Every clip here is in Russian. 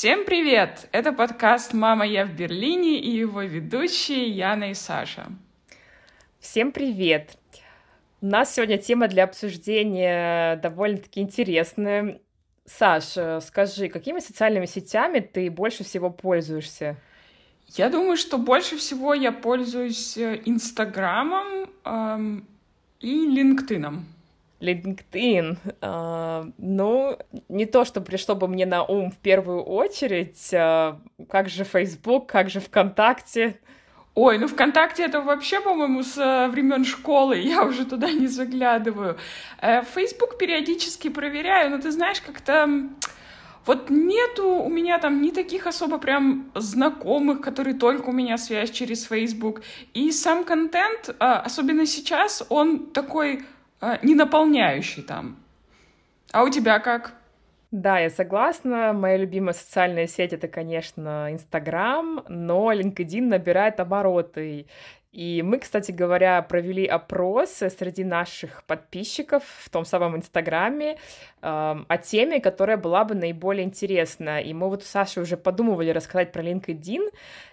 Всем привет! Это подкаст «Мама, я в Берлине» и его ведущие Яна и Саша. Всем привет! У нас сегодня тема для обсуждения довольно-таки интересная. Саша, скажи, какими социальными сетями ты больше всего пользуешься? Я думаю, что больше всего я пользуюсь э, Инстаграмом эм, и LinkedIn. LinkedIn. Uh, ну, не то, что пришло бы мне на ум в первую очередь. Uh, как же Facebook, как же ВКонтакте? Ой, ну ВКонтакте это вообще, по-моему, с э, времен школы, я уже туда не заглядываю. Э, Facebook периодически проверяю, но ты знаешь, как-то вот нету у меня там ни таких особо прям знакомых, которые только у меня связь через Facebook. И сам контент, а, особенно сейчас, он такой а, не наполняющий там. А у тебя как? Да, я согласна. Моя любимая социальная сеть это, конечно, Инстаграм, но LinkedIn набирает обороты. И мы, кстати говоря, провели опрос среди наших подписчиков в том самом Инстаграме э, о теме, которая была бы наиболее интересна. И мы вот у Саши уже подумывали рассказать про LinkedIn.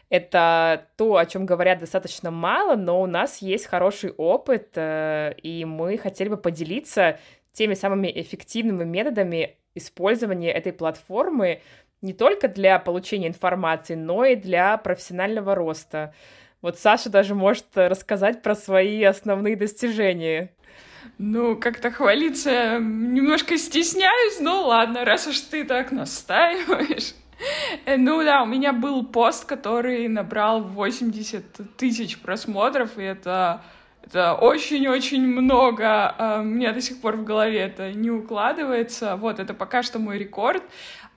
Это то, о чем говорят достаточно мало, но у нас есть хороший опыт, э, и мы хотели бы поделиться теми самыми эффективными методами использования этой платформы не только для получения информации, но и для профессионального роста. Вот Саша даже может рассказать про свои основные достижения. Ну, как-то хвалиться немножко стесняюсь, но ладно, раз уж ты так настаиваешь. Э, ну да, у меня был пост, который набрал 80 тысяч просмотров, и это, это очень-очень много. А, у меня до сих пор в голове это не укладывается. Вот, это пока что мой рекорд.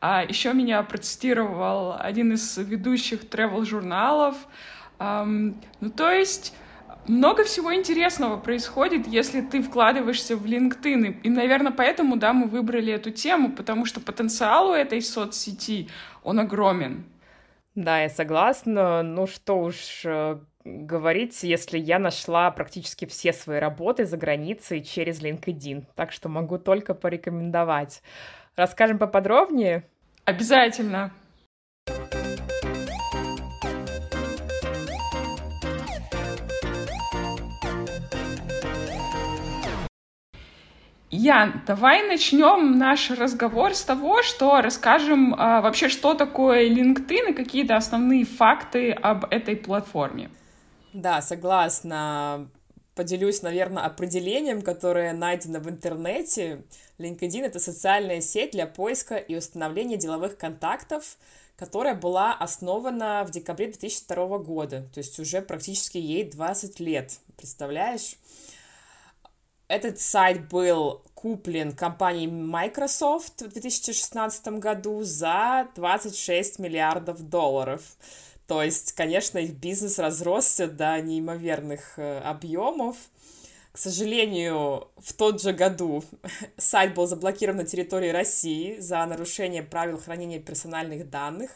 А еще меня процитировал один из ведущих travel-журналов, ну, то есть много всего интересного происходит, если ты вкладываешься в LinkedIn. И, наверное, поэтому, да, мы выбрали эту тему, потому что потенциал у этой соцсети, он огромен. Да, я согласна. Ну что уж э, говорить, если я нашла практически все свои работы за границей через LinkedIn. Так что могу только порекомендовать. Расскажем поподробнее? Обязательно. Ян, давай начнем наш разговор с того, что расскажем а, вообще, что такое LinkedIn и какие-то основные факты об этой платформе. Да, согласна. Поделюсь, наверное, определением, которое найдено в интернете. LinkedIn — это социальная сеть для поиска и установления деловых контактов, которая была основана в декабре 2002 года, то есть уже практически ей 20 лет, представляешь? Этот сайт был куплен компанией Microsoft в 2016 году за 26 миллиардов долларов. То есть, конечно, их бизнес разросся до неимоверных э, объемов. К сожалению, в тот же году сайт был заблокирован на территории России за нарушение правил хранения персональных данных.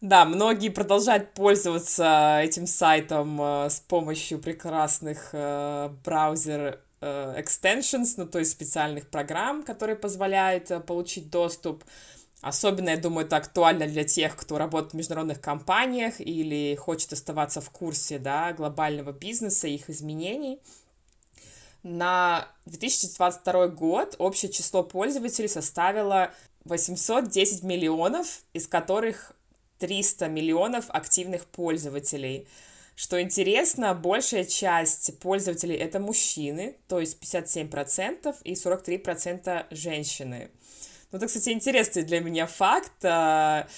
Да, многие продолжают пользоваться этим сайтом э, с помощью прекрасных э, браузер Э, extensions, ну, то есть специальных программ, которые позволяют э, получить доступ. Особенно, я думаю, это актуально для тех, кто работает в международных компаниях или хочет оставаться в курсе да, глобального бизнеса и их изменений. На 2022 год общее число пользователей составило 810 миллионов, из которых 300 миллионов активных пользователей – что интересно, большая часть пользователей это мужчины, то есть 57% и 43% женщины. Ну, это, кстати, интересный для меня факт. А,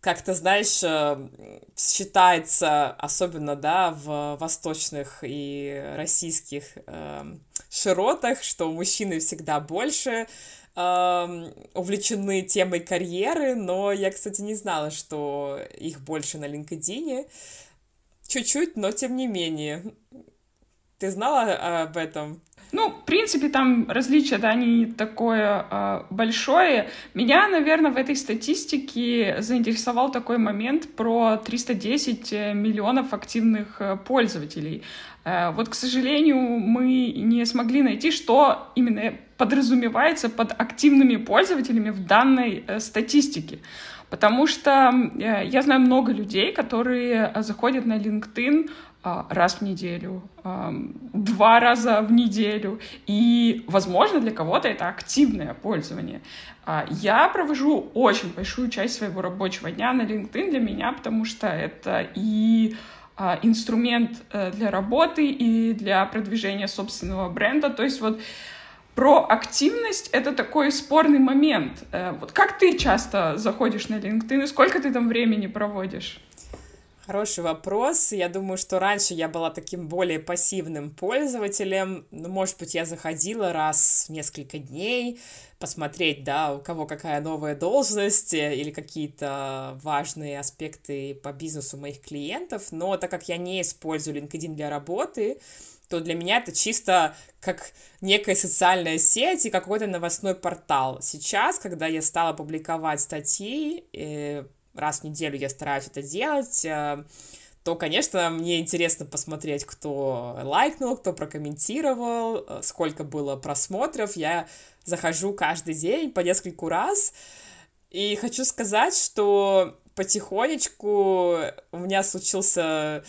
как-то, знаешь, э, считается, особенно, да, в восточных и российских э, широтах, что мужчины всегда больше э, увлечены темой карьеры, но я, кстати, не знала, что их больше на LinkedIn. Чуть-чуть, но тем не менее. Ты знала об этом? Ну, в принципе, там различия, да, не такое э, большое. Меня, наверное, в этой статистике заинтересовал такой момент про 310 миллионов активных э, пользователей. Э, вот, к сожалению, мы не смогли найти, что именно подразумевается под активными пользователями в данной э, статистике. Потому что э, я знаю много людей, которые заходят на LinkedIn раз в неделю, два раза в неделю. И, возможно, для кого-то это активное пользование. Я провожу очень большую часть своего рабочего дня на LinkedIn для меня, потому что это и а, инструмент э, для работы и для продвижения собственного бренда. То есть вот про активность — это такой спорный момент. Э, вот как ты часто заходишь на LinkedIn и сколько ты там времени проводишь? Хороший вопрос. Я думаю, что раньше я была таким более пассивным пользователем. Ну, может быть, я заходила раз в несколько дней, посмотреть, да, у кого какая новая должность э, или какие-то важные аспекты по бизнесу моих клиентов, но так как я не использую LinkedIn для работы, то для меня это чисто как некая социальная сеть и какой-то новостной портал. Сейчас, когда я стала публиковать статьи, э, раз в неделю я стараюсь это делать, э, то, конечно, мне интересно посмотреть, кто лайкнул, кто прокомментировал, сколько было просмотров. Я захожу каждый день по нескольку раз. И хочу сказать, что потихонечку у меня случился э,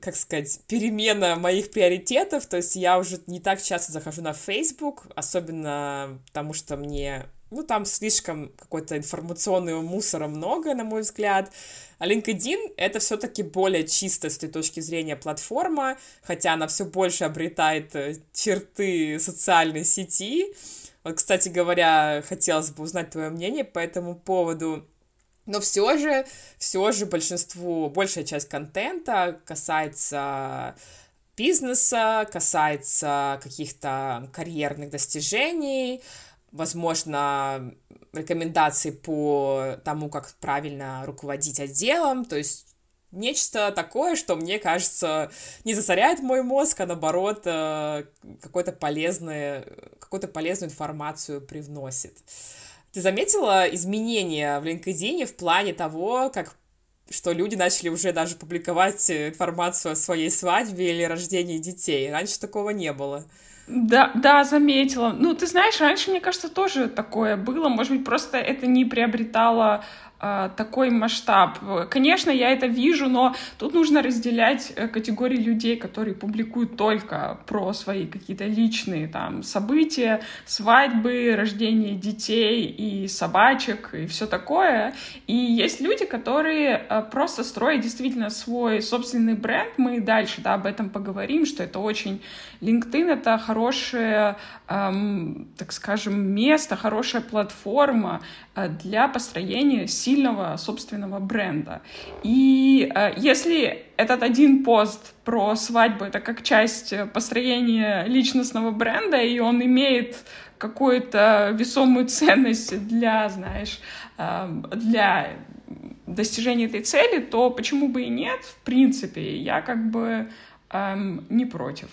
как сказать, перемена моих приоритетов, то есть я уже не так часто захожу на Facebook, особенно потому что мне, ну, там слишком какой-то информационного мусора много, на мой взгляд, а LinkedIn — это все-таки более чисто с той точки зрения платформа, хотя она все больше обретает э, черты социальной сети, вот, кстати говоря, хотелось бы узнать твое мнение по этому поводу. Но все же, все же большинству, большая часть контента касается бизнеса, касается каких-то карьерных достижений, возможно, рекомендаций по тому, как правильно руководить отделом, то есть нечто такое, что мне кажется не засоряет мой мозг, а наоборот э, какой-то полезный, какую-то полезную информацию привносит. Ты заметила изменения в LinkedIn в плане того, как что люди начали уже даже публиковать информацию о своей свадьбе или рождении детей. Раньше такого не было. Да, да, заметила. Ну, ты знаешь, раньше, мне кажется, тоже такое было. Может быть, просто это не приобретало такой масштаб. Конечно, я это вижу, но тут нужно разделять э, категории людей, которые публикуют только про свои какие-то личные там события, свадьбы, рождение детей и собачек и все такое. И есть люди, которые э, просто строят действительно свой собственный бренд. Мы дальше да, об этом поговорим, что это очень... LinkedIn — это хорошее, эм, так скажем, место, хорошая платформа э, для построения сильного сильного собственного бренда. И э, если этот один пост про свадьбу это как часть э, построения личностного бренда, и он имеет какую-то весомую ценность для, знаешь, э, для достижения этой цели, то почему бы и нет, в принципе, я как бы эм, не против.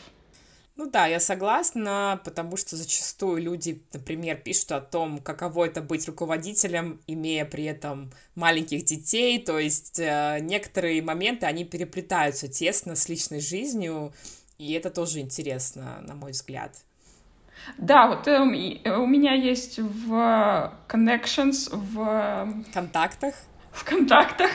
Ну да, я согласна, потому что зачастую люди, например, пишут о том, каково это быть руководителем, имея при этом маленьких детей, то есть э, некоторые моменты, они переплетаются тесно с личной жизнью, и это тоже интересно, на мой взгляд. Да, вот э, у меня есть в Connections, в... Контактах? В контактах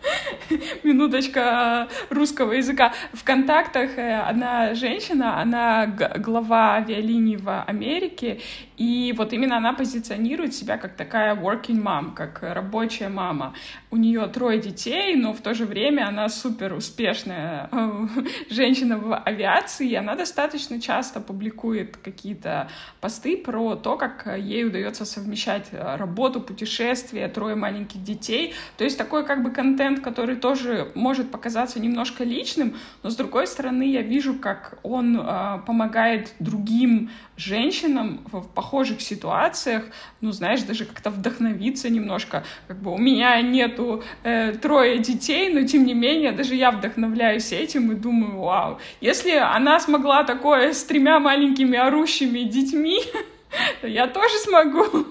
минуточка русского языка. В контактах э, одна женщина, она глава авиалиний в Америке, и вот именно она позиционирует себя как такая working mom, как рабочая мама. У нее трое детей, но в то же время она супер успешная э, женщина в авиации, и она достаточно часто публикует какие-то посты про то, как ей удается совмещать работу, путешествия, трое маленьких детей. То есть такой как бы контент, который тоже может показаться немножко личным, но с другой стороны я вижу, как он э, помогает другим женщинам в, по похожих ситуациях, ну, знаешь, даже как-то вдохновиться немножко. Как бы у меня нету э, трое детей, но тем не менее, даже я вдохновляюсь этим и думаю, вау, если она смогла такое с тремя маленькими орущими детьми, то я тоже смогу.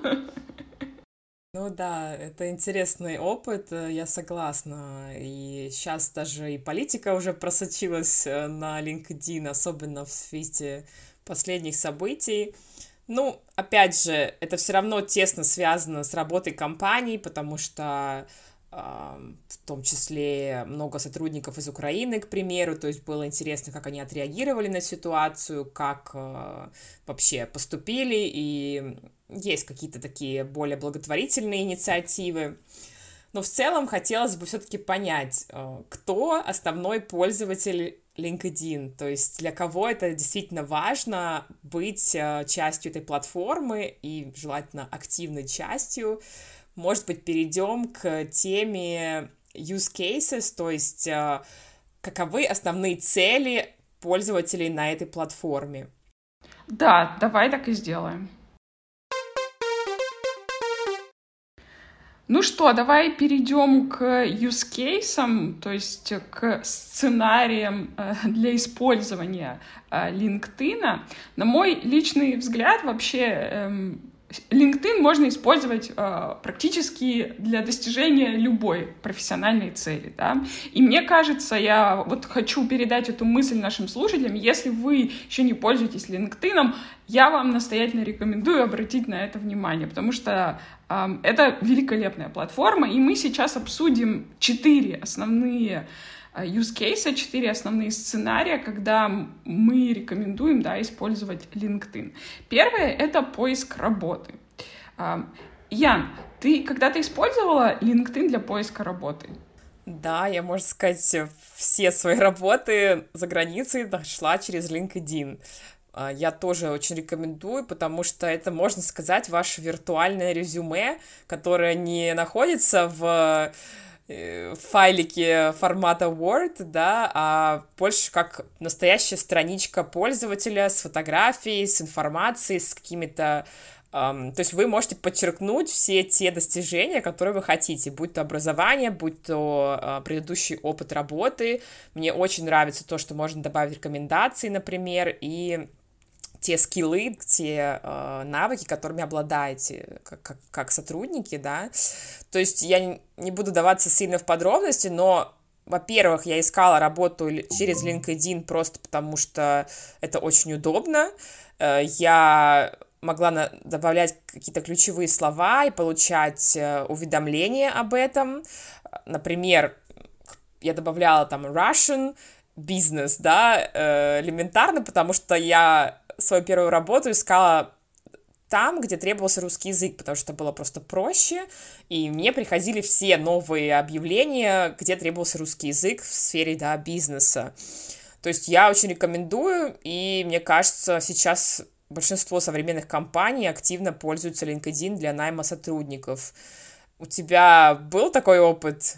Ну да, это интересный опыт, э, я согласна. И сейчас даже и политика уже просочилась э, на LinkedIn, особенно в свете последних событий. Ну, опять же, это все равно тесно связано с работой компаний, потому что в том числе много сотрудников из Украины, к примеру, то есть было интересно, как они отреагировали на ситуацию, как э, вообще поступили, и есть какие-то такие более благотворительные инициативы. Но в целом хотелось бы все-таки понять, э, кто основной пользователь LinkedIn, то есть для кого это действительно важно быть э, частью этой платформы и желательно активной частью, может быть, перейдем к теме use cases, то есть э, каковы основные цели пользователей на этой платформе. Да, давай так и сделаем. Ну что, давай перейдем к use cases, то есть к сценариям э, для использования э, LinkedIn. На мой личный взгляд, вообще эм, LinkedIn можно использовать э, практически для достижения любой профессиональной цели, да. И мне кажется, я вот хочу передать эту мысль нашим слушателям. Если вы еще не пользуетесь LinkedIn, я вам настоятельно рекомендую обратить на это внимание, потому что э, это великолепная платформа, и мы сейчас обсудим четыре основные use case, четыре основные сценария, когда мы рекомендуем да, использовать LinkedIn. Первое — это поиск работы. Ян, ты когда-то использовала LinkedIn для поиска работы? Да, я, можно сказать, все свои работы за границей нашла через LinkedIn. А, я тоже очень рекомендую, потому что это, можно сказать, ваше виртуальное резюме, которое не находится в Э, файлики формата Word, да, а больше как настоящая страничка пользователя с фотографией, с информацией, с какими-то Um, то есть вы можете подчеркнуть все те достижения, которые вы хотите, будь то образование, будь то uh, предыдущий опыт работы. Мне очень нравится то, что можно добавить рекомендации, например, и те скиллы, те э, навыки, которыми обладаете как, как, как сотрудники, да. То есть я не, буду даваться сильно в подробности, но во-первых, я искала работу через LinkedIn просто потому, что это очень удобно. Э, я могла на, добавлять какие-то ключевые слова и получать э, уведомления об этом. Например, я добавляла там Russian бизнес, да, э, элементарно, потому что я свою первую работу искала там, где требовался русский язык, потому что было просто проще, и мне приходили все новые объявления, где требовался русский язык в сфере, да, бизнеса. То есть я очень рекомендую, и мне кажется, сейчас большинство современных компаний активно пользуются LinkedIn для найма сотрудников. У тебя был такой опыт?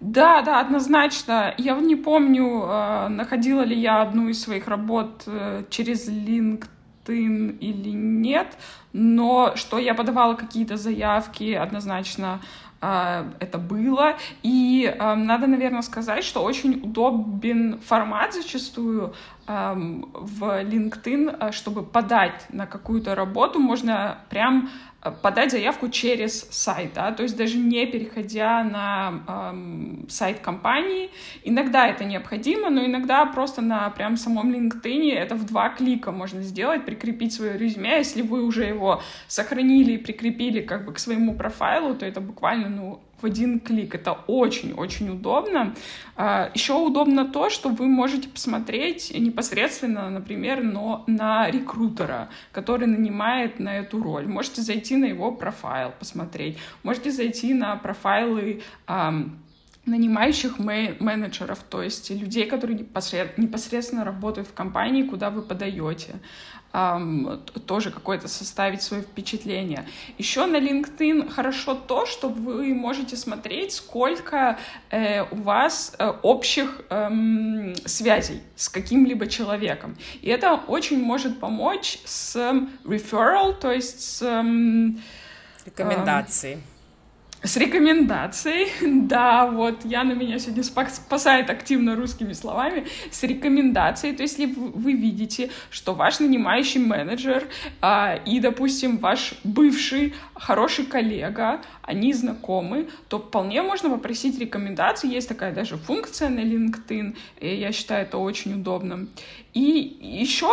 Да, да, однозначно. Я не помню, э, находила ли я одну из своих работ э, через LinkedIn или нет, но что я подавала какие-то заявки, однозначно э, это было. И надо, наверное, сказать, что очень удобен формат зачастую в LinkedIn, чтобы подать на какую-то работу, можно прям подать заявку через сайт, да, то есть даже не переходя на эм, сайт компании. Иногда это необходимо, но иногда просто на прям самом LinkedIn это в два клика можно сделать, прикрепить свое резюме. Если вы уже его сохранили и прикрепили как бы к своему профайлу, то это буквально, ну, в один клик. Это очень-очень удобно. А, Еще удобно то, что вы можете посмотреть непосредственно, например, но на рекрутера, который нанимает на эту роль. Можете зайти на его профайл, посмотреть. Можете зайти на профайлы нанимающих менеджеров, то есть людей, которые непосредственно работают в компании, куда вы подаете эм, тоже какое-то составить свое впечатление. Еще на LinkedIn хорошо то, что вы можете смотреть, сколько э, у вас э, общих э, связей с каким-либо человеком. И это очень может помочь с referral, то есть с... Э, Рекомендацией. С рекомендацией, да, вот Яна меня сегодня спасает активно русскими словами, с рекомендацией, то есть если вы видите, что ваш нанимающий менеджер а, и, допустим, ваш бывший хороший коллега, они знакомы, то вполне можно попросить рекомендации, есть такая даже функция на LinkedIn, и я считаю это очень удобным. И еще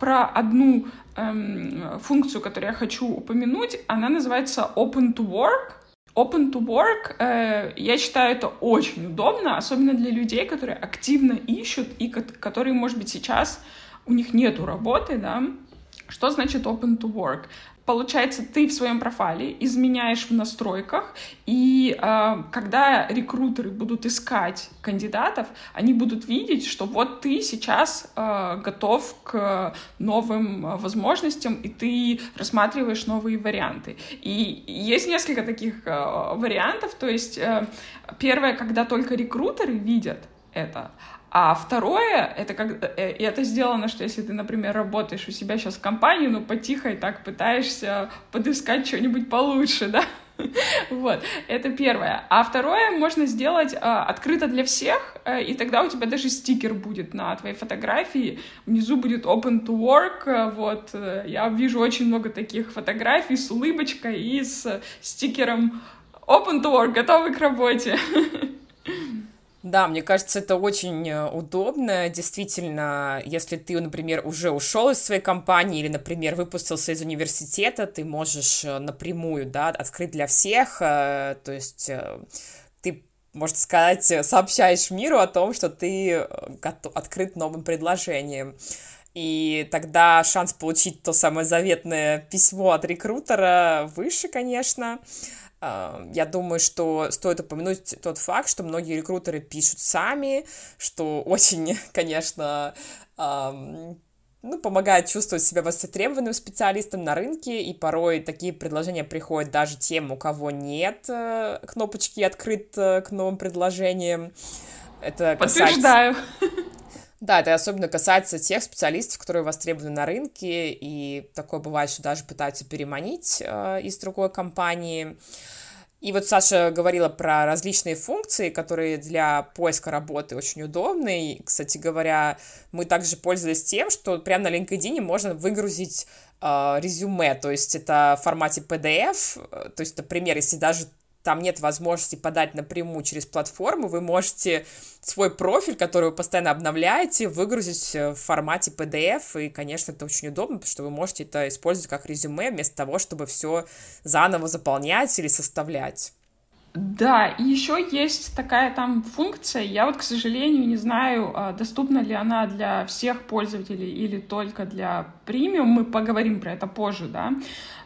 про одну эм, функцию, которую я хочу упомянуть, она называется Open to Work, Open to work, э, я считаю, это очень удобно, особенно для людей, которые активно ищут и которые, может быть, сейчас у них нету работы, да. Что значит open to work? Получается, ты в своем профайле изменяешь в настройках, и э, когда рекрутеры будут искать кандидатов, они будут видеть, что вот ты сейчас э, готов к новым э, возможностям, и ты рассматриваешь новые варианты. И есть несколько таких э, вариантов, то есть э, первое, когда только рекрутеры видят это, а второе, это как э, и это сделано, что если ты, например, работаешь у себя сейчас в компании, ну, потихо и так пытаешься подыскать что-нибудь получше, да, вот, это первое. А второе можно сделать а, открыто для всех, а, и тогда у тебя даже стикер будет на твоей фотографии. Внизу будет open to work. А, вот, я вижу очень много таких фотографий с улыбочкой и с стикером open to work, готовы к работе. Да, мне кажется, это очень э, удобно. Действительно, если ты, например, уже ушел из своей компании или, например, выпустился из университета, ты можешь э, напрямую, да, открыть для всех, э, то есть ты можно сказать, сообщаешь миру о том, что ты открыт новым предложением. И тогда шанс получить то самое заветное письмо от рекрутера выше, конечно. Я думаю, что стоит упомянуть тот факт, что многие рекрутеры пишут сами, что очень, конечно, ну, помогает чувствовать себя востребованным специалистом на рынке, и порой такие предложения приходят даже тем, у кого нет э, кнопочки «Открыт» э, к новым предложениям. Это Подтверждаю. Касается... Да, это особенно касается тех специалистов, которые востребованы на рынке, и такое бывает, что даже пытаются переманить э, из другой компании. И вот Саша говорила про различные функции, которые для поиска работы очень удобны. И, кстати говоря, мы также пользовались тем, что прямо на LinkedIn можно выгрузить э, резюме, то есть это в формате PDF, э, то есть, например, если даже там нет возможности подать напрямую через платформу, вы можете свой профиль, который вы постоянно обновляете, выгрузить в формате PDF, и, конечно, это очень удобно, потому что вы можете это использовать как резюме вместо того, чтобы все заново заполнять или составлять. Да, и еще есть такая там функция, я вот, к сожалению, не знаю, а, доступна ли она для всех пользователей или только для премиум, мы поговорим про это позже, да,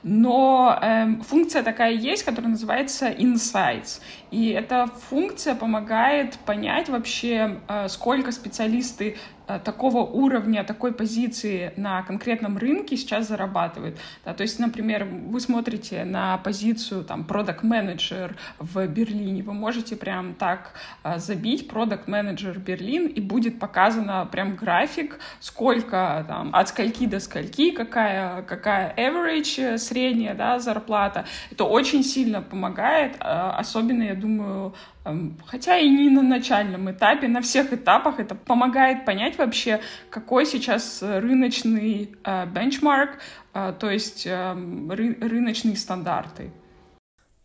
но э, функция такая есть, которая называется Insights. И эта функция помогает понять вообще, э, сколько специалисты э, такого уровня, такой позиции на конкретном рынке сейчас зарабатывают. Да, то есть, например, вы смотрите на позицию там product manager в Берлине, вы можете прям так э, забить product manager Берлин, и будет показано прям график, сколько там, от скольки до скольки, какая, какая average средняя да, зарплата. Это очень сильно помогает, а, особенно, я думаю, эм, хотя и не на начальном этапе, на всех этапах это помогает понять вообще, какой сейчас рыночный э, бенчмарк, э, то есть эм, рыночные стандарты.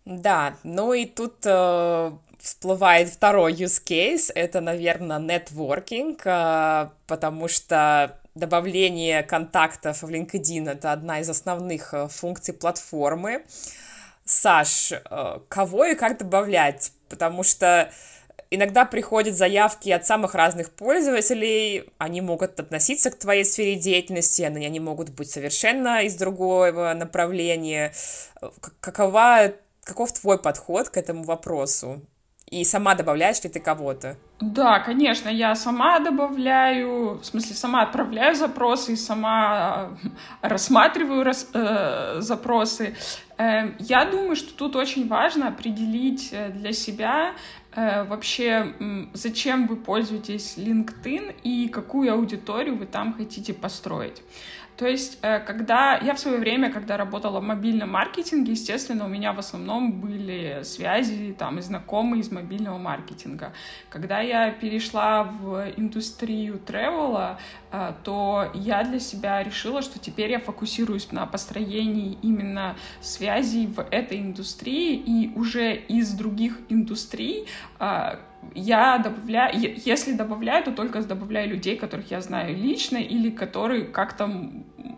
Да, ну и тут э, всплывает второй use case, это, наверное, нетворкинг, э, потому что добавление контактов в LinkedIn — это одна из основных э, функций платформы. Саш, э, кого и как добавлять? Потому что иногда приходят заявки от самых разных пользователей, они могут относиться к твоей сфере деятельности, они могут быть совершенно из другого направления. Какова, каков твой подход к этому вопросу? И сама добавляешь ли ты кого-то? Да, конечно, я сама добавляю, в смысле, сама отправляю запросы и сама э, рассматриваю рас, э, запросы. Э, я думаю, что тут очень важно определить э, для себя э, вообще, зачем вы пользуетесь LinkedIn и какую аудиторию вы там хотите построить. То есть, э, когда я в свое время, когда работала в мобильном маркетинге, естественно, у меня в основном были связи там и знакомые из мобильного маркетинга. Когда я перешла в индустрию тревела, э, то я для себя решила, что теперь я фокусируюсь на построении именно связей в этой индустрии и уже из других индустрий э, я добавляю, если добавляю, то только добавляю людей, которых я знаю лично или которые как-то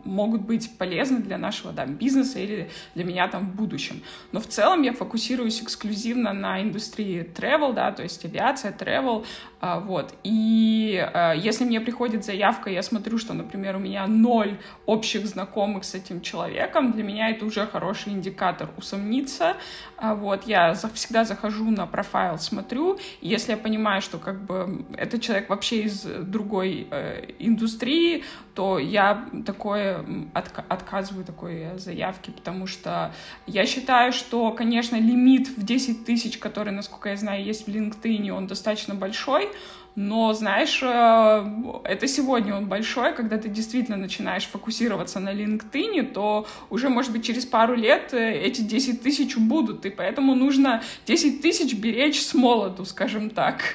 могут быть полезны для нашего да, бизнеса или для меня там в будущем. Но в целом я фокусируюсь эксклюзивно на индустрии travel, да, то есть авиация, travel, а, вот. И а, если мне приходит заявка, я смотрю, что, например, у меня ноль общих знакомых с этим человеком, для меня это уже хороший индикатор усомниться. А, вот. Я всегда захожу на профайл, смотрю. И если я понимаю, что как бы этот человек вообще из другой э, индустрии, то я такое отк отказываю такой заявки, потому что я считаю, что, конечно, лимит в 10 тысяч, который, насколько я знаю, есть в LinkedIn, он достаточно большой, но, знаешь, э, это сегодня он большой, когда ты действительно начинаешь фокусироваться на LinkedIn, то уже, может быть, через пару лет э, эти 10 тысяч будут, и поэтому нужно 10 тысяч беречь с молоду, скажем так.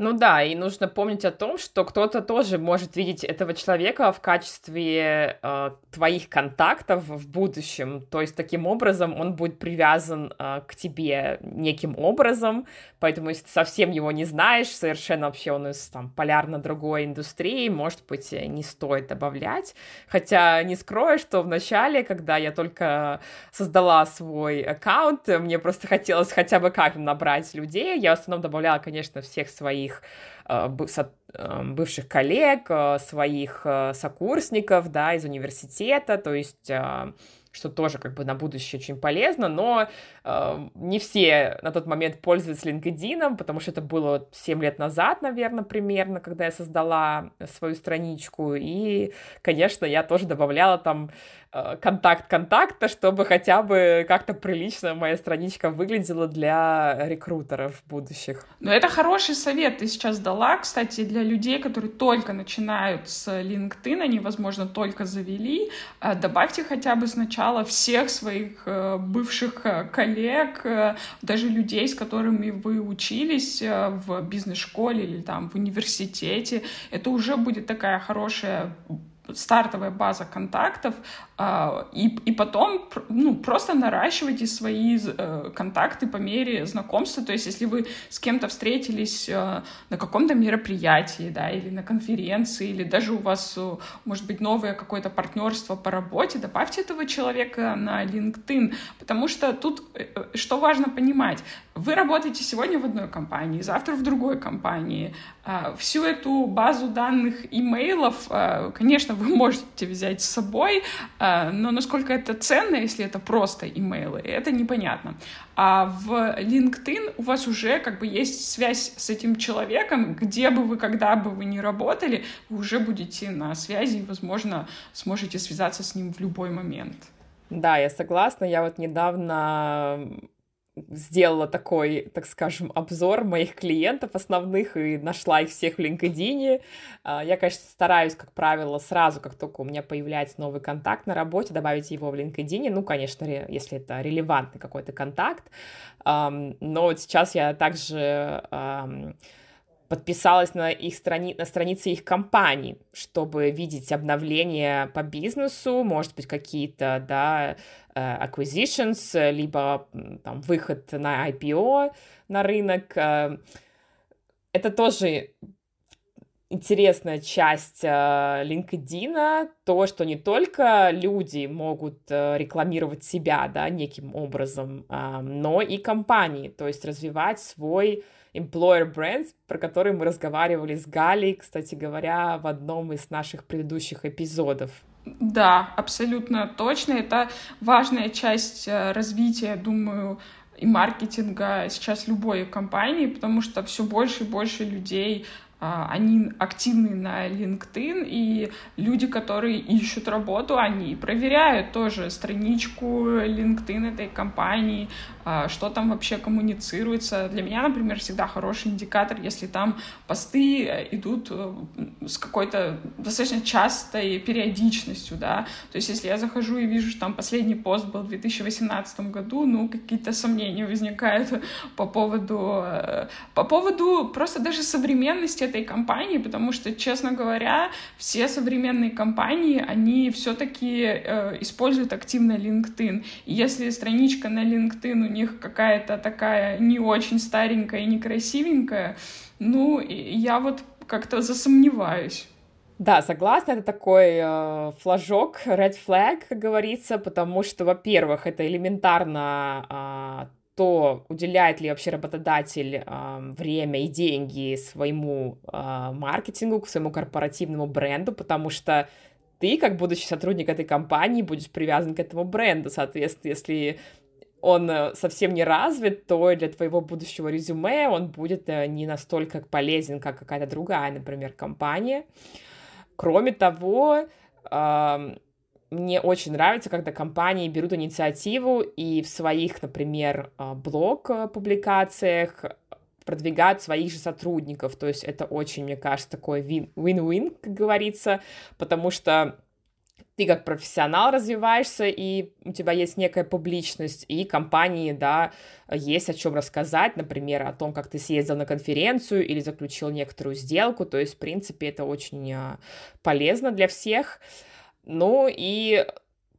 Ну да, и нужно помнить о том, что кто-то тоже может видеть этого человека в качестве э, твоих контактов в будущем. То есть таким образом он будет привязан э, к тебе неким образом. Поэтому если ты совсем его не знаешь, совершенно вообще он из там полярно другой индустрии, может быть, не стоит добавлять. Хотя не скрою, что в начале, когда я только создала свой аккаунт, мне просто хотелось хотя бы как набрать людей. Я в основном добавляла, конечно, всех своих своих э, э, бывших коллег, э, своих сокурсников, да, из университета, то есть что тоже как бы на будущее очень полезно, но э, не все на тот момент пользуются LinkedIn, потому что это было 7 лет назад, наверное, примерно, когда я создала свою страничку, и, конечно, я тоже добавляла там Э, контакт контакта, чтобы хотя бы как-то прилично моя страничка выглядела для рекрутеров будущих. Но это хороший совет ты сейчас дала, кстати, для людей, которые только начинают с LinkedIn, они, возможно, только завели. Э, добавьте хотя бы сначала всех своих э, бывших коллег, даже людей, с которыми вы учились в бизнес-школе или там в университете. Это уже будет такая хорошая стартовая база контактов, а, и, и потом ну, просто наращивайте свои э, контакты по мере знакомства. То есть, если вы с кем-то встретились э, на каком-то мероприятии, да, или на конференции, или даже у вас, э, может быть, новое какое-то партнерство по работе, добавьте этого человека на LinkedIn, потому что тут что важно понимать, вы работаете сегодня в одной компании, завтра в другой компании. А, всю эту базу данных имейлов, конечно, вы можете взять с собой, а, но насколько это ценно, если это просто имейлы, это непонятно. А в LinkedIn у вас уже как бы есть связь с этим человеком, где бы вы, когда бы вы ни работали, вы уже будете на связи и, возможно, сможете связаться с ним в любой момент. Да, я согласна. Я вот недавно сделала такой, так скажем, обзор моих клиентов основных и нашла их всех в LinkedIn. А, я, конечно, стараюсь, как правило, сразу, как только у меня появляется новый контакт на работе, добавить его в LinkedIn. Ну, конечно, если это релевантный какой-то контакт. Но вот сейчас я также подписалась на их страни... на странице их компаний, чтобы видеть обновления по бизнесу, может быть, какие-то, да, э, acquisitions, либо там выход на IPO на рынок. Э, это тоже интересная часть э, LinkedIn, то, что не только люди могут рекламировать себя, да, неким образом, но и компании, то есть развивать свой employer brands, про который мы разговаривали с Галей, кстати говоря, в одном из наших предыдущих эпизодов. Да, абсолютно точно. Это важная часть э, развития, думаю, и маркетинга сейчас любой компании, потому что все больше и больше людей они активны на LinkedIn, и люди, которые ищут работу, они проверяют тоже страничку LinkedIn этой компании, а, что там вообще коммуницируется. Для меня, например, всегда хороший индикатор, если там посты э, идут э, с какой-то достаточно частой периодичностью, да, то есть если я захожу и вижу, что там последний пост был в 2018 году, ну, какие-то сомнения возникают по поводу, э, по поводу просто даже современности этой компании, потому что, честно говоря, все современные компании, они все-таки э, используют активно LinkedIn. И если страничка на LinkedIn у них какая-то такая не очень старенькая и некрасивенькая, ну, я вот как-то засомневаюсь. Да, согласна, это такой э, флажок, red flag, как говорится, потому что, во-первых, это элементарно э, то, уделяет ли вообще работодатель э, время и деньги своему э, маркетингу, к своему корпоративному бренду, потому что ты, как будущий сотрудник этой компании, будешь привязан к этому бренду. Соответственно, если он э, совсем не развит, то для твоего будущего резюме он будет э, не настолько полезен, как какая-то другая, например, компания. Кроме того, мне очень нравится, когда компании берут инициативу и в своих, например, э, блог-публикациях продвигают своих же сотрудников. То есть это очень, мне кажется, такой win-win, как говорится, потому что ты как профессионал развиваешься, и у тебя есть некая публичность, и компании, да, есть о чем рассказать, например, о том, как ты съездил на конференцию или заключил некоторую сделку, то есть, в принципе, это очень а, полезно для всех. Ну и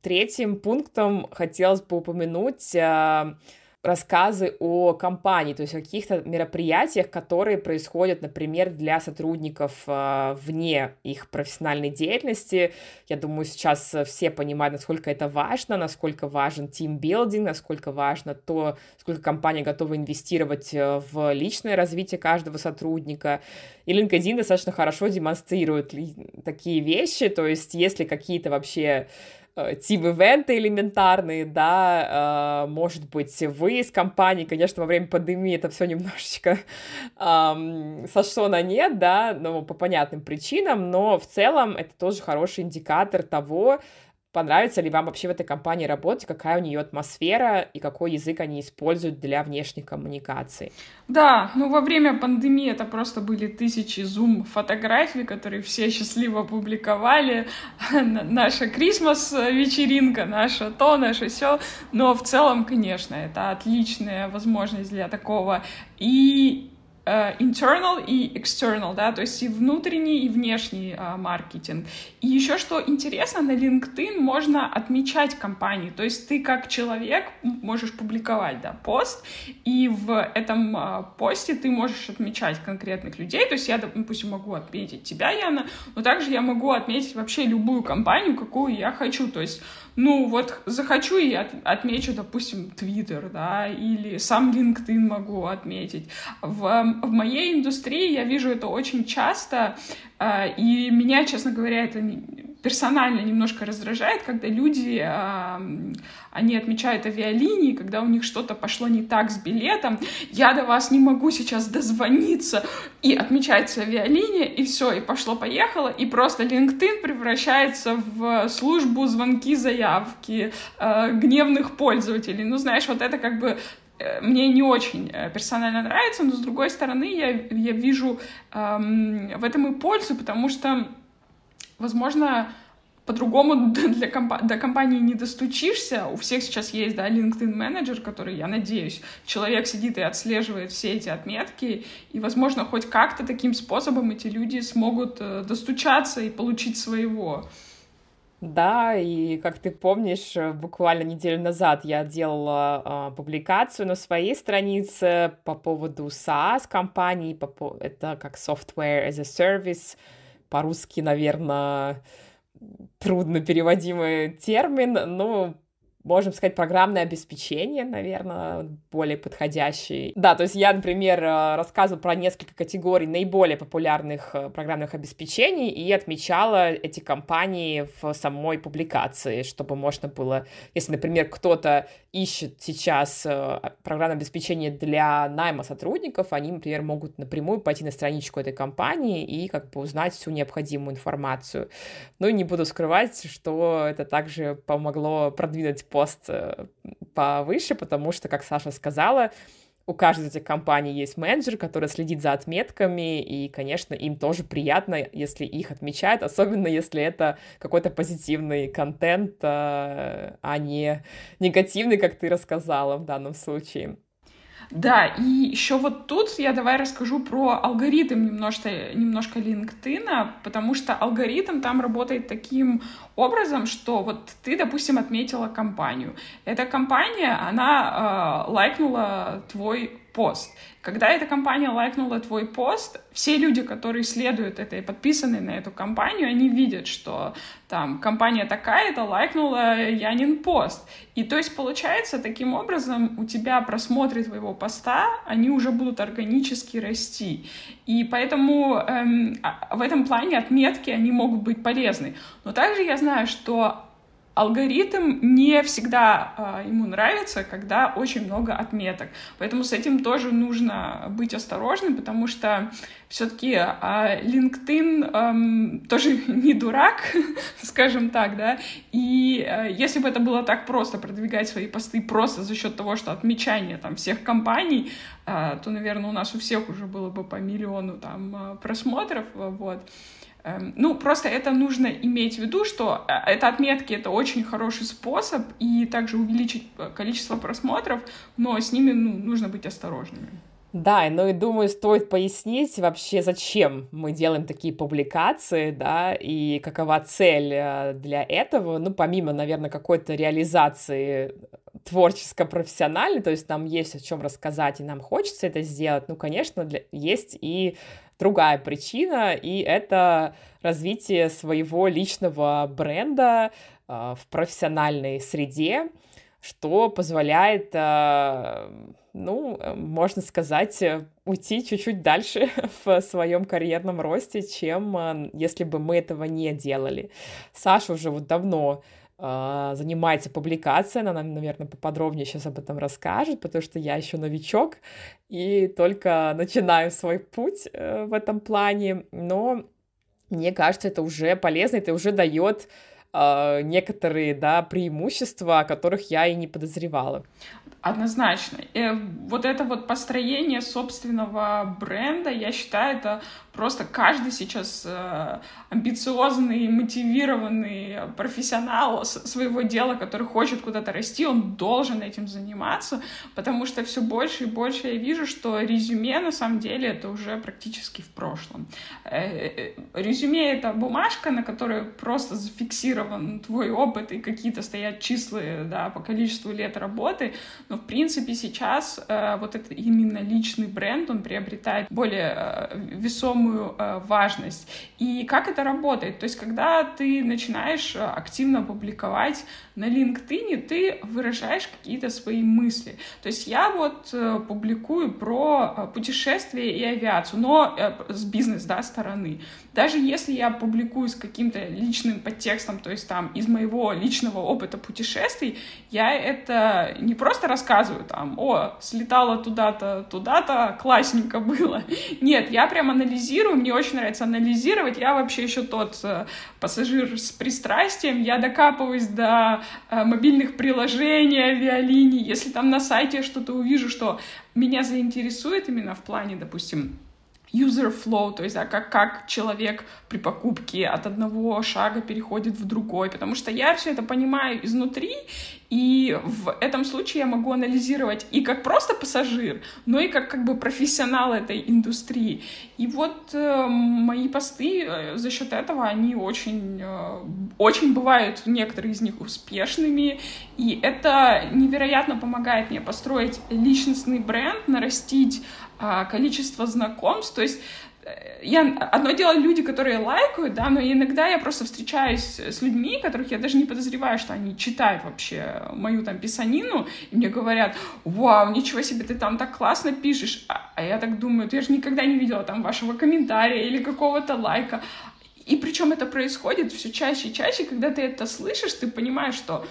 третьим пунктом хотелось бы упомянуть а, рассказы о компании, то есть о каких-то мероприятиях, которые происходят, например, для сотрудников э, вне их профессиональной деятельности. Я думаю, сейчас все понимают, насколько это важно, насколько важен тимбилдинг, насколько важно то, сколько компания готова инвестировать э, в личное развитие каждого сотрудника. И LinkedIn достаточно хорошо демонстрирует такие вещи, то есть если какие-то вообще Э, тим-ивенты элементарные, да, э, может быть, вы из компании, конечно, во время пандемии это все немножечко эм, сошло на нет, да, но по понятным причинам, но в целом это тоже хороший индикатор того, понравится ли вам вообще в этой компании работать, какая у нее атмосфера и какой язык они используют для внешних коммуникаций. Да, ну во время пандемии это просто были тысячи зум-фотографий, которые все счастливо публиковали. Наша Крисмас-вечеринка, наша то, наше все. Но в целом, конечно, это отличная возможность для такого и internal и external, да, то есть и внутренний, и внешний а, маркетинг. И еще что интересно, на LinkedIn можно отмечать компании, то есть ты как человек можешь публиковать, да, пост, и в этом а, посте ты можешь отмечать конкретных людей, то есть я, допустим, могу отметить тебя, Яна, но также я могу отметить вообще любую компанию, какую я хочу, то есть ну вот захочу и от, отмечу, допустим, Twitter, да, или сам LinkedIn могу отметить. В, в моей индустрии я вижу это очень часто, э, и меня, честно говоря, это персонально немножко раздражает, когда люди, э, они отмечают авиалинии, когда у них что-то пошло не так с билетом, я до вас не могу сейчас дозвониться, и отмечается авиалиния, и все, и пошло-поехало, и просто LinkedIn превращается в службу звонки, заявки, э, гневных пользователей. Ну, знаешь, вот это как бы э, мне не очень э, персонально нравится, но с другой стороны я, я вижу эм, в этом и пользу, потому что возможно, по-другому для комп- до компании не достучишься. У всех сейчас есть, да, LinkedIn менеджер, который, я надеюсь, человек сидит и отслеживает все эти отметки, и, возможно, хоть как-то таким способом эти люди смогут э, достучаться и получить своего. Да, и как ты помнишь, буквально неделю назад я делала э, публикацию на своей странице по поводу SaaS компании, по, это как Software as a Service, по-русски, наверное, трудно переводимый термин, но можем сказать, программное обеспечение, наверное, более подходящий. Да, то есть я, например, э, рассказывала про несколько категорий наиболее популярных э, программных обеспечений и отмечала эти компании в самой публикации, чтобы можно было, если, например, кто-то ищет сейчас э, программное обеспечение для найма сотрудников, они, например, могут напрямую пойти на страничку этой компании и как бы узнать всю необходимую информацию. Ну и не буду скрывать, что это также помогло продвинуть пост э, повыше, потому что, как Саша сказала, у каждой из этих компаний есть менеджер, который следит за отметками, и, конечно, им тоже приятно, если их отмечают, особенно если это какой-то позитивный контент, а, а не негативный, как ты рассказала в данном случае. Да, и еще вот тут я давай расскажу про алгоритм немножко, немножко LinkedIn, потому что алгоритм там работает таким образом, что вот ты, допустим, отметила компанию. Эта компания, она э, лайкнула твой пост. Когда эта компания лайкнула твой пост, все люди, которые следуют этой, подписаны на эту компанию, они видят, что там компания такая-то лайкнула Янин пост. И то есть получается, таким образом у тебя просмотры твоего поста, они уже будут органически расти. И поэтому эм, а, в этом плане отметки, они могут быть полезны. Но также я знаю, что алгоритм не всегда э, ему нравится, когда очень много отметок. Поэтому с этим тоже нужно быть осторожным, потому что все-таки э, LinkedIn э, тоже не дурак, скажем так, да. И э, если бы это было так просто продвигать свои посты просто за счет того, что отмечание там всех компаний, э, то, наверное, у нас у всех уже было бы по миллиону там просмотров, вот. Эм, ну, просто это нужно иметь в виду, что э, это отметки — это очень хороший способ, и также увеличить э, количество просмотров, но с ними ну, нужно быть осторожными. Да, ну и думаю, стоит пояснить вообще, зачем мы делаем такие публикации, да, и какова цель э, для этого, ну, помимо, наверное, какой-то реализации творческо-профессиональной, то есть нам есть о чем рассказать, и нам хочется это сделать, ну, конечно, для... есть и другая причина, и это развитие своего личного бренда э, в профессиональной среде, что позволяет, э, ну, можно сказать, уйти чуть-чуть дальше в своем карьерном росте, чем э, если бы мы этого не делали. Саша уже вот давно а, занимается публикацией, она нам, наверное, поподробнее сейчас об этом расскажет, потому что я еще новичок и только начинаю свой путь э, в этом плане, но мне кажется, это уже полезно, это уже дает э, некоторые, да, преимущества, о которых я и не подозревала. Однозначно. Э, вот это вот построение собственного бренда, я считаю, это просто каждый сейчас э, амбициозный, мотивированный профессионал своего дела, который хочет куда-то расти, он должен этим заниматься, потому что все больше и больше я вижу, что резюме на самом деле это уже практически в прошлом. Э, резюме — это бумажка, на которой просто зафиксирован твой опыт и какие-то стоят числа да, по количеству лет работы, но, в принципе, сейчас э, вот это именно личный бренд, он приобретает более э, весомую э, важность. И как это работает? То есть, когда ты начинаешь э, активно публиковать на LinkedIn, ты выражаешь какие-то свои мысли. То есть, я вот э, публикую про э, путешествия и авиацию, но э, с бизнес, да, стороны. Даже если я публикую с каким-то личным подтекстом, то есть там из моего личного опыта путешествий, я это не просто рассказываю там, о, слетала туда-то, туда-то, классненько было. Нет, я прям анализирую, мне очень нравится анализировать. Я вообще еще тот э, пассажир с пристрастием, я докапываюсь до э, мобильных приложений, авиалиний. Если там на сайте что-то увижу, что меня заинтересует именно в плане, допустим, user flow, то есть да, как, как человек при покупке от одного шага переходит в другой, потому что я все это понимаю изнутри, и в этом случае я могу анализировать и как просто пассажир, но и как как бы профессионал этой индустрии. И вот э, мои посты э, за счет этого они очень, э, очень бывают некоторые из них успешными, и это невероятно помогает мне построить личностный бренд, нарастить количество знакомств, то есть я, одно дело люди, которые лайкают, да, но иногда я просто встречаюсь с людьми, которых я даже не подозреваю, что они читают вообще мою там писанину, и мне говорят, вау, ничего себе, ты там так классно пишешь, а, а я так думаю, я же никогда не видела там вашего комментария или какого-то лайка, и причем это происходит все чаще и чаще, когда ты это слышишь, ты понимаешь, что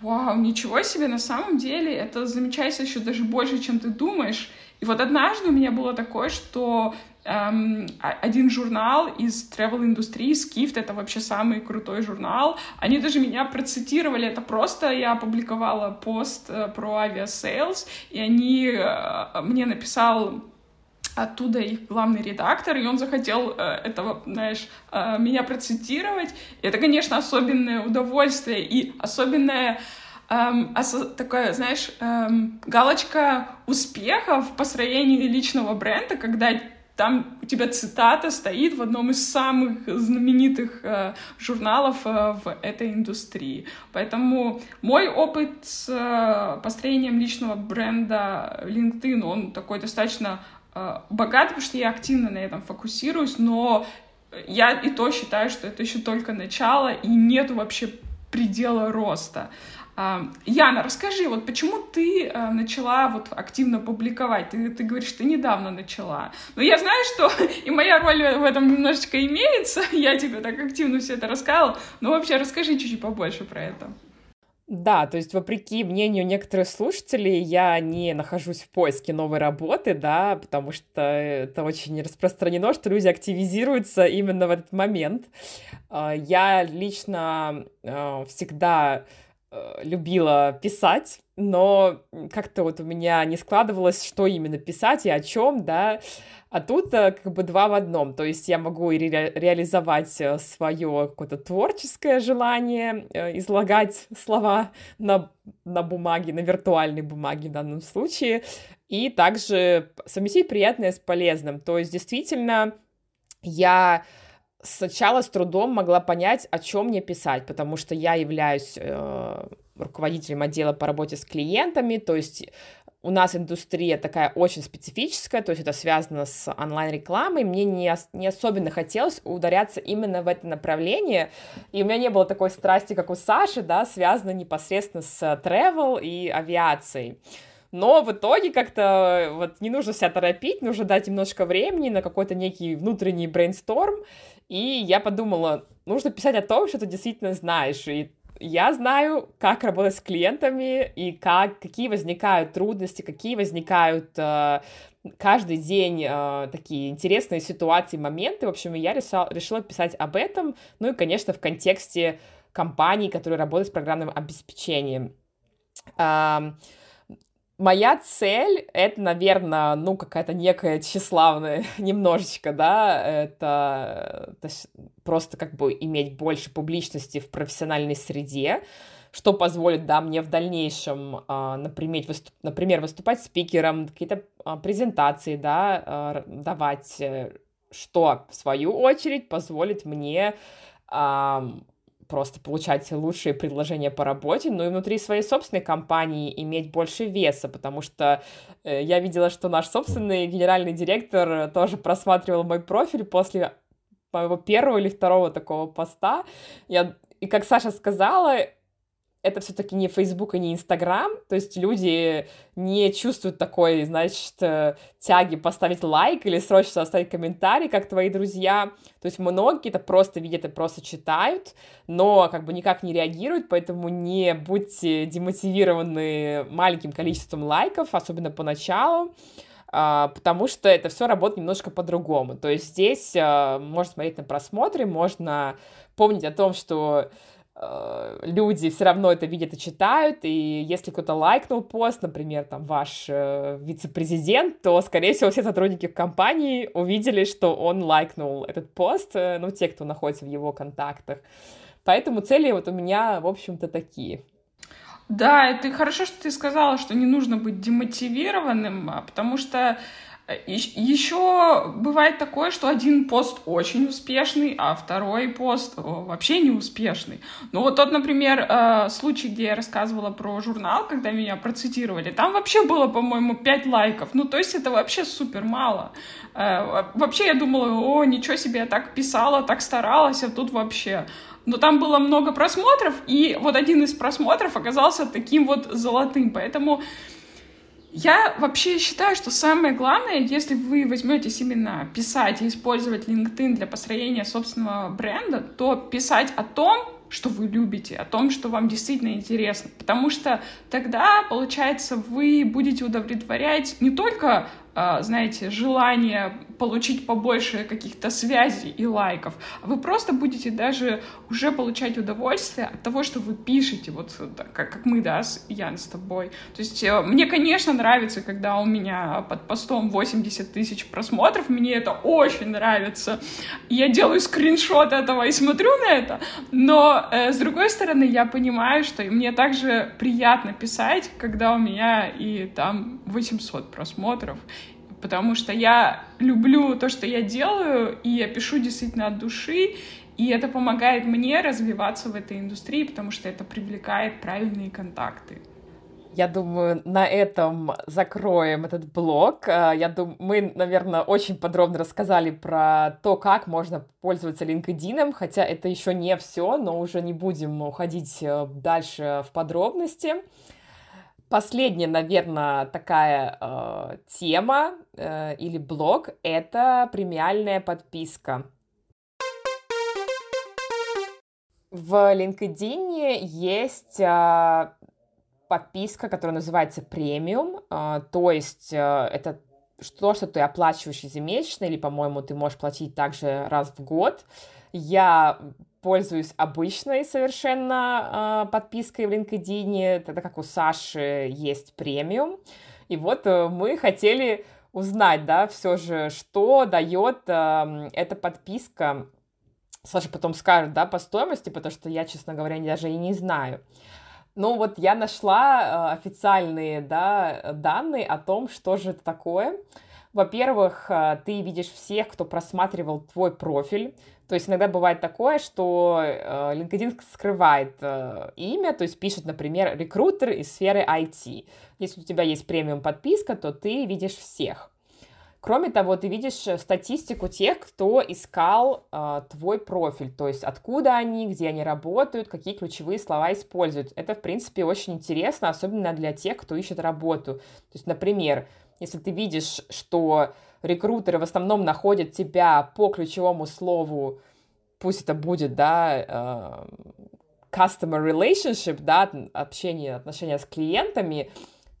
вау, ничего себе, на самом деле это замечается еще даже больше, чем ты думаешь. И вот однажды у меня было такое, что эм, один журнал из travel индустрии, Skift, это вообще самый крутой журнал, они даже меня процитировали, это просто я опубликовала пост э, про Aviasales, и они э, мне написал оттуда их главный редактор, и он захотел э, этого, знаешь, э, меня процитировать. И это, конечно, особенное удовольствие и особенное эм, такое, знаешь, эм, галочка успеха в построении личного бренда, когда там у тебя цитата стоит в одном из самых знаменитых э, журналов э, в этой индустрии. Поэтому мой опыт с э, построением личного бренда LinkedIn, он такой достаточно Э, богат, потому что я активно на этом фокусируюсь, но я и то считаю, что это еще только начало, и нет вообще предела роста. А, Яна, расскажи, вот почему ты э, начала вот активно публиковать? Ты, ты говоришь, ты недавно начала. Но я знаю, что и моя роль в этом немножечко имеется. Я тебе так активно все это рассказала. Но вообще расскажи чуть-чуть побольше про это. Да, то есть, вопреки мнению некоторых слушателей, я не нахожусь в поиске новой работы, да, потому что это очень распространено, что люди активизируются именно в этот момент. А, я лично а, всегда любила писать, но как-то вот у меня не складывалось, что именно писать и о чем, да, а тут э, как бы два в одном. То есть я могу и ре- реализовать э, свое какое-то творческое желание, э, излагать слова на, на бумаге, на виртуальной бумаге в данном случае, и также совместить приятное с полезным. То есть действительно я сначала с трудом могла понять, о чем мне писать, потому что я являюсь э, руководителем отдела по работе с клиентами, то есть у нас индустрия такая очень специфическая, то есть это связано с онлайн-рекламой, мне не, не особенно хотелось ударяться именно в это направление, и у меня не было такой страсти, как у Саши, да, связано непосредственно с travel и авиацией. Но в итоге как-то вот не нужно себя торопить, нужно дать немножко времени на какой-то некий внутренний брейнсторм, и я подумала, нужно писать о том, что ты действительно знаешь, и я знаю, как работать с клиентами и как, какие возникают трудности, какие возникают э, каждый день э, такие интересные ситуации, моменты. В общем, я решила, решила писать об этом, ну и, конечно, в контексте компаний, которые работают с программным обеспечением. Э, Моя цель — это, наверное, ну, какая-то некая тщеславная немножечко, да, это, это просто как бы иметь больше публичности в профессиональной среде, что позволит, да, мне в дальнейшем, а, например, выступ, например выступать спикером, какие-то а, презентации, да, а, давать, э, что, в свою очередь, позволит мне просто получать лучшие предложения по работе, но и внутри своей собственной компании иметь больше веса, потому что э, я видела, что наш собственный генеральный директор тоже просматривал мой профиль после моего первого или второго такого поста. Я, и как Саша сказала, это все-таки не Facebook и не Instagram, то есть люди не чувствуют такой, значит, э, тяги поставить лайк или срочно оставить комментарий, как твои друзья. То есть многие это просто видят и просто читают, но как бы никак не реагируют, поэтому не будьте демотивированы маленьким количеством лайков, особенно поначалу а, потому что это все работает немножко по-другому. То есть здесь э, можно смотреть на просмотры, можно помнить о том, что люди все равно это видят и читают, и если кто-то лайкнул пост, например, там ваш э, вице-президент, то, скорее всего, все сотрудники компании увидели, что он лайкнул этот пост, э, ну, те, кто находится в его контактах. Поэтому цели вот у меня, в общем-то, такие. Да, это хорошо, что ты сказала, что не нужно быть демотивированным, а потому что Еще бывает такое, что один пост очень успешный, а второй пост вообще не успешный. Ну вот тот, например, э, случай, где я рассказывала про журнал, когда меня процитировали, там вообще было, по-моему, 5 лайков. Ну то есть это вообще супер мало. Э, вообще я думала, о, ничего себе, я так писала, так старалась, а тут вообще но там было много просмотров, и вот один из просмотров оказался таким вот золотым, поэтому я вообще считаю, что самое главное, если вы возьметесь именно писать и использовать LinkedIn для построения собственного бренда, то писать о том, что вы любите, о том, что вам действительно интересно. Потому что тогда, получается, вы будете удовлетворять не только а, знаете, желание получить побольше каких-то связей и лайков, а вы просто будете даже уже получать удовольствие от того, что вы пишете, вот как, мы, да, с Ян, с тобой. То есть э, мне, конечно, нравится, когда у меня под постом 80 тысяч просмотров, мне это очень нравится. Я делаю скриншот этого и смотрю на это, но э, с другой стороны, я понимаю, что мне также приятно писать, когда у меня и там 800 просмотров, потому что я люблю то, что я делаю, и я пишу действительно от души, и это помогает мне развиваться в этой индустрии, потому что это привлекает правильные контакты. Я думаю, на этом закроем этот блог. А, я думаю, мы, наверное, очень подробно рассказали про то, как можно пользоваться LinkedIn, хотя это еще не все, но уже не будем уходить э, дальше в подробности. Последняя, наверное, такая э, тема э, или блог — это премиальная подписка. В LinkedIn есть э, подписка, которая называется премиум, э, то есть э, это то, что ты оплачиваешь ежемесячно, или, по-моему, ты можешь платить также раз в год. Я пользуюсь обычной совершенно э, подпиской в LinkedIn, тогда как у Саши есть премиум. И вот э, мы хотели узнать, да, все же, что дает э, эта подписка. Саша потом скажет, да, по стоимости, потому что я, честно говоря, даже и не знаю. Ну вот я нашла э, официальные, да, данные о том, что же это такое. Во-первых, э, ты видишь всех, кто просматривал твой профиль, то есть иногда бывает такое, что э, LinkedIn скрывает э, имя, то есть пишет, например, рекрутер из сферы IT. Если у тебя есть премиум подписка, то ты видишь всех. Кроме того, ты видишь э, статистику тех, кто искал э, твой профиль, то есть откуда они, где они работают, какие ключевые слова используют. Это, в принципе, очень интересно, особенно для тех, кто ищет работу. То есть, например, если ты видишь, что рекрутеры в основном находят тебя по ключевому слову, пусть это будет, да, э, customer relationship, да, общение, отношения с клиентами,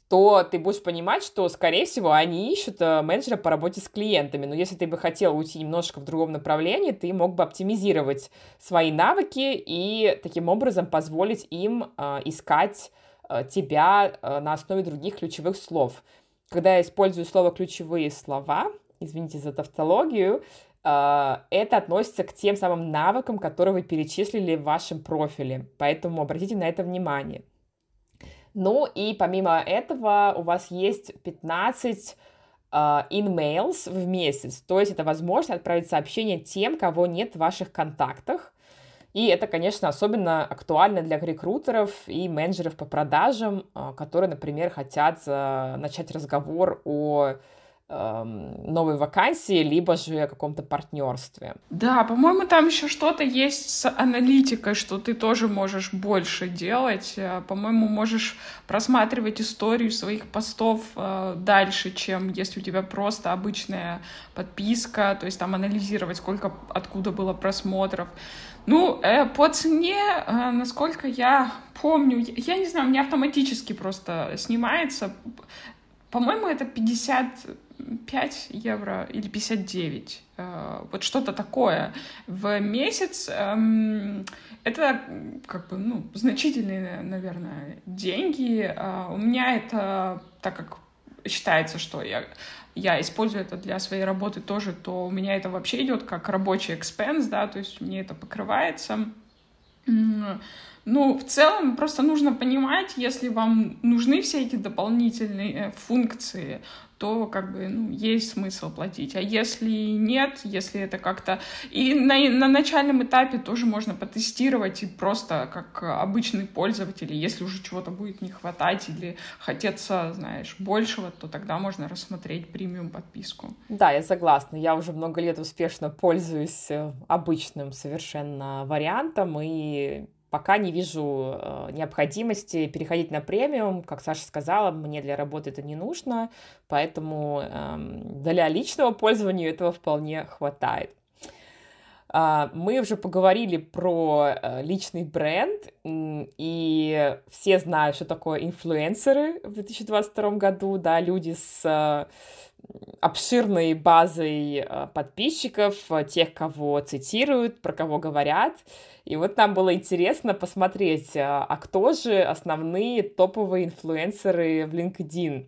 то ты будешь понимать, что, скорее всего, они ищут э, менеджера по работе с клиентами. Но если ты бы хотел уйти немножко в другом направлении, ты мог бы оптимизировать свои навыки и таким образом позволить им э, искать тебя на основе других ключевых слов когда я использую слово ключевые слова, извините за тавтологию, а, это относится к тем самым навыкам, которые вы перечислили в вашем профиле. Поэтому обратите на это внимание. Ну и помимо этого у вас есть 15 uh, in-mails в месяц. То есть это возможность отправить сообщение тем, кого нет в ваших контактах. И это, конечно, особенно актуально для рекрутеров и менеджеров по продажам, а, которые, например, хотят а, начать разговор о новой вакансии, либо же о каком-то партнерстве. Да, по-моему, там еще что-то есть с аналитикой, что ты тоже можешь больше делать. Э, по-моему, можешь просматривать историю своих постов э, дальше, чем если у тебя просто обычная подписка, то есть там анализировать, сколько откуда было просмотров. Ну, э, по цене, э, насколько я помню, я, я не знаю, у меня автоматически просто снимается. По-моему, это 55 евро или 59. Э, вот что-то такое в месяц. Э, это как бы, ну, значительные, наверное, деньги. Э, у меня это, так как считается, что я я использую это для своей работы тоже, то у меня это вообще идет как рабочий экспенс, да, то есть мне это покрывается. Ну, в целом, просто нужно понимать, если вам нужны все эти дополнительные функции, то как бы ну, есть смысл платить. А если нет, если это как-то... И на, на начальном этапе тоже можно потестировать и просто как обычный пользователь, если уже чего-то будет не хватать или хотеться, знаешь, большего, то тогда можно рассмотреть премиум подписку. Да, я согласна. Я уже много лет успешно пользуюсь э, обычным совершенно вариантом и пока не вижу э, необходимости переходить на премиум. Как Саша сказала, мне для работы это не нужно, поэтому э, для личного пользования этого вполне хватает. Uh, мы уже поговорили про uh, личный бренд, и все знают, что такое инфлюенсеры в 2022 году, да, люди с uh, обширной базой подписчиков, тех, кого цитируют, про кого говорят, и вот нам было интересно посмотреть, а, а кто же основные топовые инфлюенсеры в LinkedIn.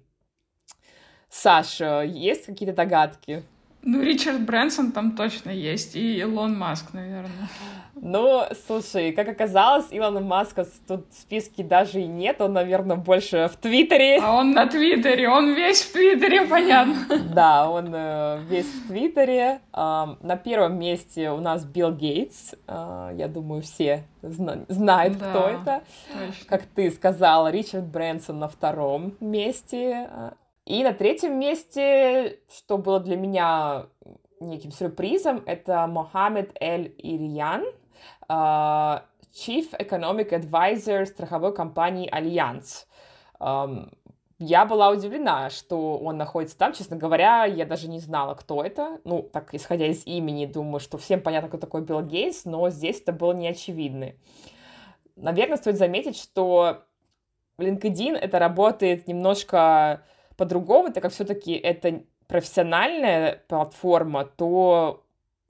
Саша, есть какие-то догадки? Ну, Ричард Брэнсон там точно есть, и Илон Маск, наверное. Ну, слушай, как оказалось, Илона Маска тут в списке даже и нет, он, наверное, больше в Твиттере. А он на Твиттере, он весь в Твиттере, понятно. Да, он э, весь в Твиттере. Э, на первом месте у нас Билл Гейтс, э, я думаю, все зна- знают, да, кто это. Точно. Как ты сказала, Ричард Брэнсон на втором месте. И на третьем месте, что было для меня неким сюрпризом, это Мохаммед Эль-Эриан, а, Chief Economic Advisor страховой компании Allianz. Я была удивлена, что он находится там. Честно говоря, я даже не знала, кто это. Ну, так, исходя из имени, думаю, что всем понятно, кто такой Билл Гейтс, но здесь это было неочевидно. Наверное, стоит заметить, что LinkedIn это работает немножко по-другому, так как все-таки это профессиональная платформа, то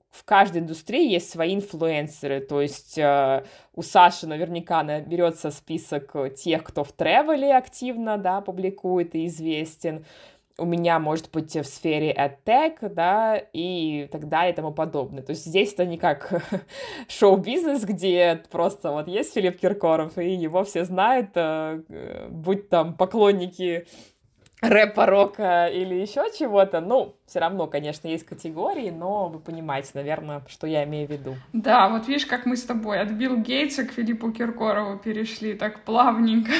в каждой индустрии есть свои инфлюенсеры, то есть э, у Саши наверняка наберется список тех, кто в тревеле активно, да, публикует и известен, у меня может быть в сфере AdTech, да, и так далее и тому подобное. То есть здесь это не как шоу-бизнес, где просто вот есть Филипп Киркоров, и его все знают, э, будь там поклонники рэпа, рока или еще чего-то. Ну, все равно, конечно, есть категории, но вы понимаете, наверное, что я имею в виду. Да, вот видишь, как мы с тобой от Билл Гейтса к Филиппу Киркорову перешли так плавненько.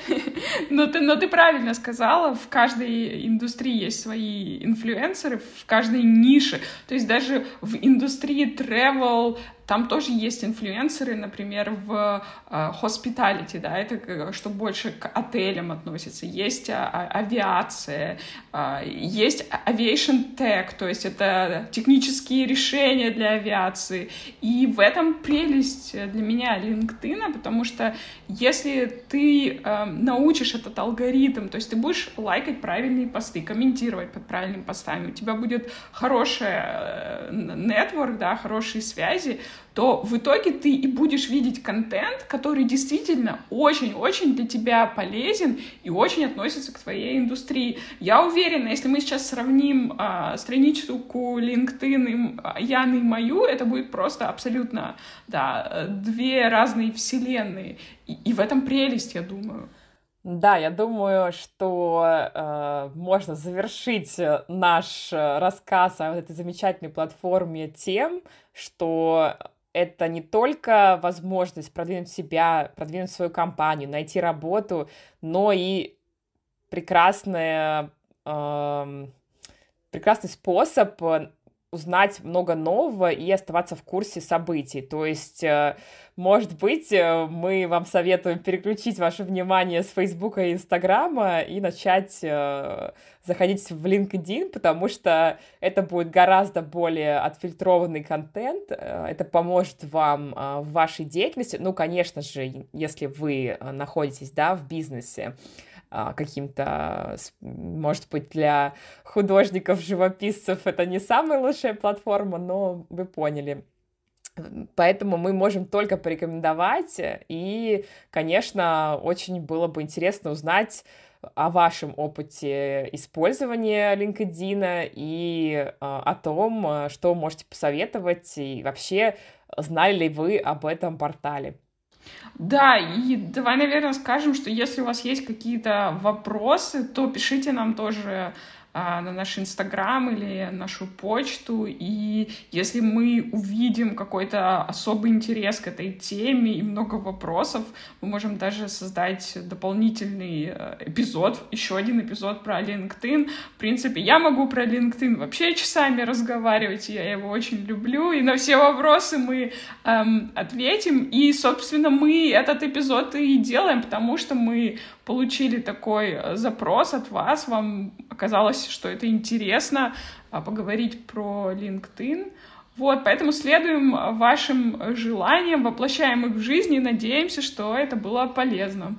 но, ты, но ты правильно сказала, в каждой индустрии есть свои инфлюенсеры, в каждой нише. То есть даже в индустрии travel, там тоже есть инфлюенсеры, например, в э, hospitality, да, это что больше к отелям относится. Есть а, авиация, а, есть aviation tech, то есть это технические решения для авиации. И в этом прелесть для меня LinkedIn, потому что если ты э, научишь этот алгоритм, то есть ты будешь лайкать правильные посты, комментировать под правильными постами, у тебя будет хороший э, нетворк, да, хорошие связи, то в итоге ты и будешь видеть контент, который действительно очень-очень для тебя полезен и очень относится к твоей индустрии. Я уверена, если мы сейчас сравним а, страничку LinkedIn и Яны и мою, это будет просто абсолютно, да, две разные вселенные. И, и в этом прелесть, я думаю. Да, я думаю, что э, можно завершить наш рассказ о вот этой замечательной платформе тем, что это не только возможность продвинуть себя, продвинуть свою компанию, найти работу, но и прекрасная, э, прекрасный способ узнать много нового и оставаться в курсе событий. То есть, э, может быть, э, мы вам советуем переключить ваше внимание с Фейсбука и Инстаграма и начать э, заходить в LinkedIn, потому что это будет гораздо более отфильтрованный контент, это поможет вам в вашей деятельности. Ну, конечно же, если вы находитесь, да, в бизнесе, каким-то, может быть, для художников, живописцев это не самая лучшая платформа, но вы поняли. Поэтому мы можем только порекомендовать, и, конечно, очень было бы интересно узнать о вашем опыте использования LinkedIn и а, о том, что можете посоветовать, и вообще знали ли вы об этом портале. Да, и давай, наверное, скажем, что если у вас есть какие-то вопросы, то пишите нам тоже на наш Инстаграм или нашу почту. И если мы увидим какой-то особый интерес к этой теме и много вопросов, мы можем даже создать дополнительный э, эпизод, еще один эпизод про LinkedIn. В принципе, я могу про LinkedIn вообще часами разговаривать, я его очень люблю, и на все вопросы мы эм, ответим. И, собственно, мы этот эпизод и делаем, потому что мы получили такой э, запрос от вас, вам оказалось, что это интересно а, поговорить про LinkedIn. Вот, поэтому следуем вашим желаниям, воплощаем их в жизни и надеемся, что это было полезно.